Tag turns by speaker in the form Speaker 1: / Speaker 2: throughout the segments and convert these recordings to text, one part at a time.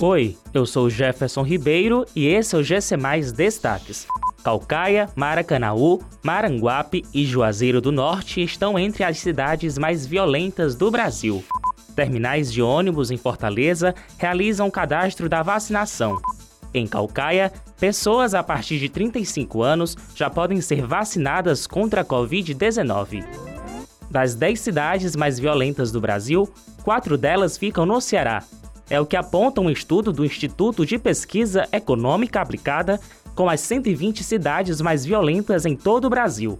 Speaker 1: Oi, eu sou Jefferson Ribeiro e esse é o GC Mais Destaques. Calcaia, Maracanaú, Maranguape e Juazeiro do Norte estão entre as cidades mais violentas do Brasil. Terminais de ônibus em Fortaleza realizam cadastro da vacinação. Em Calcaia, pessoas a partir de 35 anos já podem ser vacinadas contra a Covid-19. Das 10 cidades mais violentas do Brasil, quatro delas ficam no Ceará. É o que aponta um estudo do Instituto de Pesquisa Econômica Aplicada com as 120 cidades mais violentas em todo o Brasil.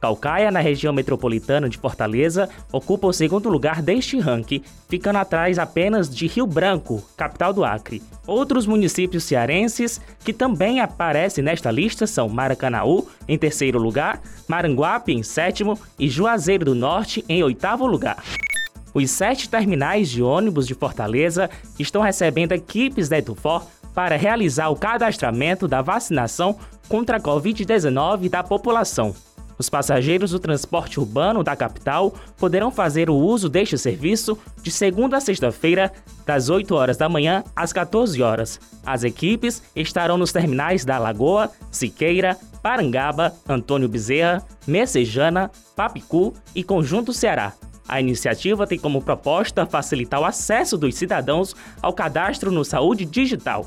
Speaker 1: Calcaia, na região metropolitana de Fortaleza, ocupa o segundo lugar deste ranking, ficando atrás apenas de Rio Branco, capital do Acre. Outros municípios cearenses que também aparecem nesta lista são Maracanaú, em terceiro lugar, Maranguape, em sétimo e Juazeiro do Norte, em oitavo lugar. Os sete terminais de ônibus de Fortaleza estão recebendo equipes da Edufor para realizar o cadastramento da vacinação contra a Covid-19 da população. Os passageiros do transporte urbano da capital poderão fazer o uso deste serviço de segunda a sexta-feira, das 8 horas da manhã às 14 horas. As equipes estarão nos terminais da Lagoa, Siqueira, Parangaba, Antônio Bezerra, Messejana, Papicu e Conjunto Ceará. A iniciativa tem como proposta facilitar o acesso dos cidadãos ao cadastro no Saúde Digital.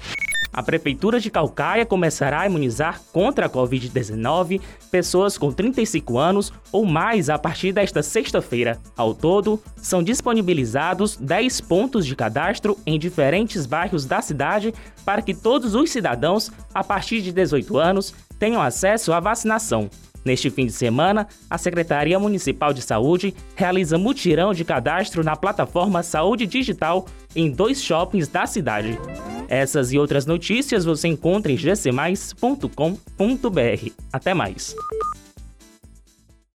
Speaker 1: A Prefeitura de Calcaia começará a imunizar contra a Covid-19 pessoas com 35 anos ou mais a partir desta sexta-feira. Ao todo, são disponibilizados 10 pontos de cadastro em diferentes bairros da cidade para que todos os cidadãos a partir de 18 anos tenham acesso à vacinação. Neste fim de semana, a Secretaria Municipal de Saúde realiza mutirão de cadastro na plataforma Saúde Digital em dois shoppings da cidade. Essas e outras notícias você encontra em gcmais.com.br. Até mais!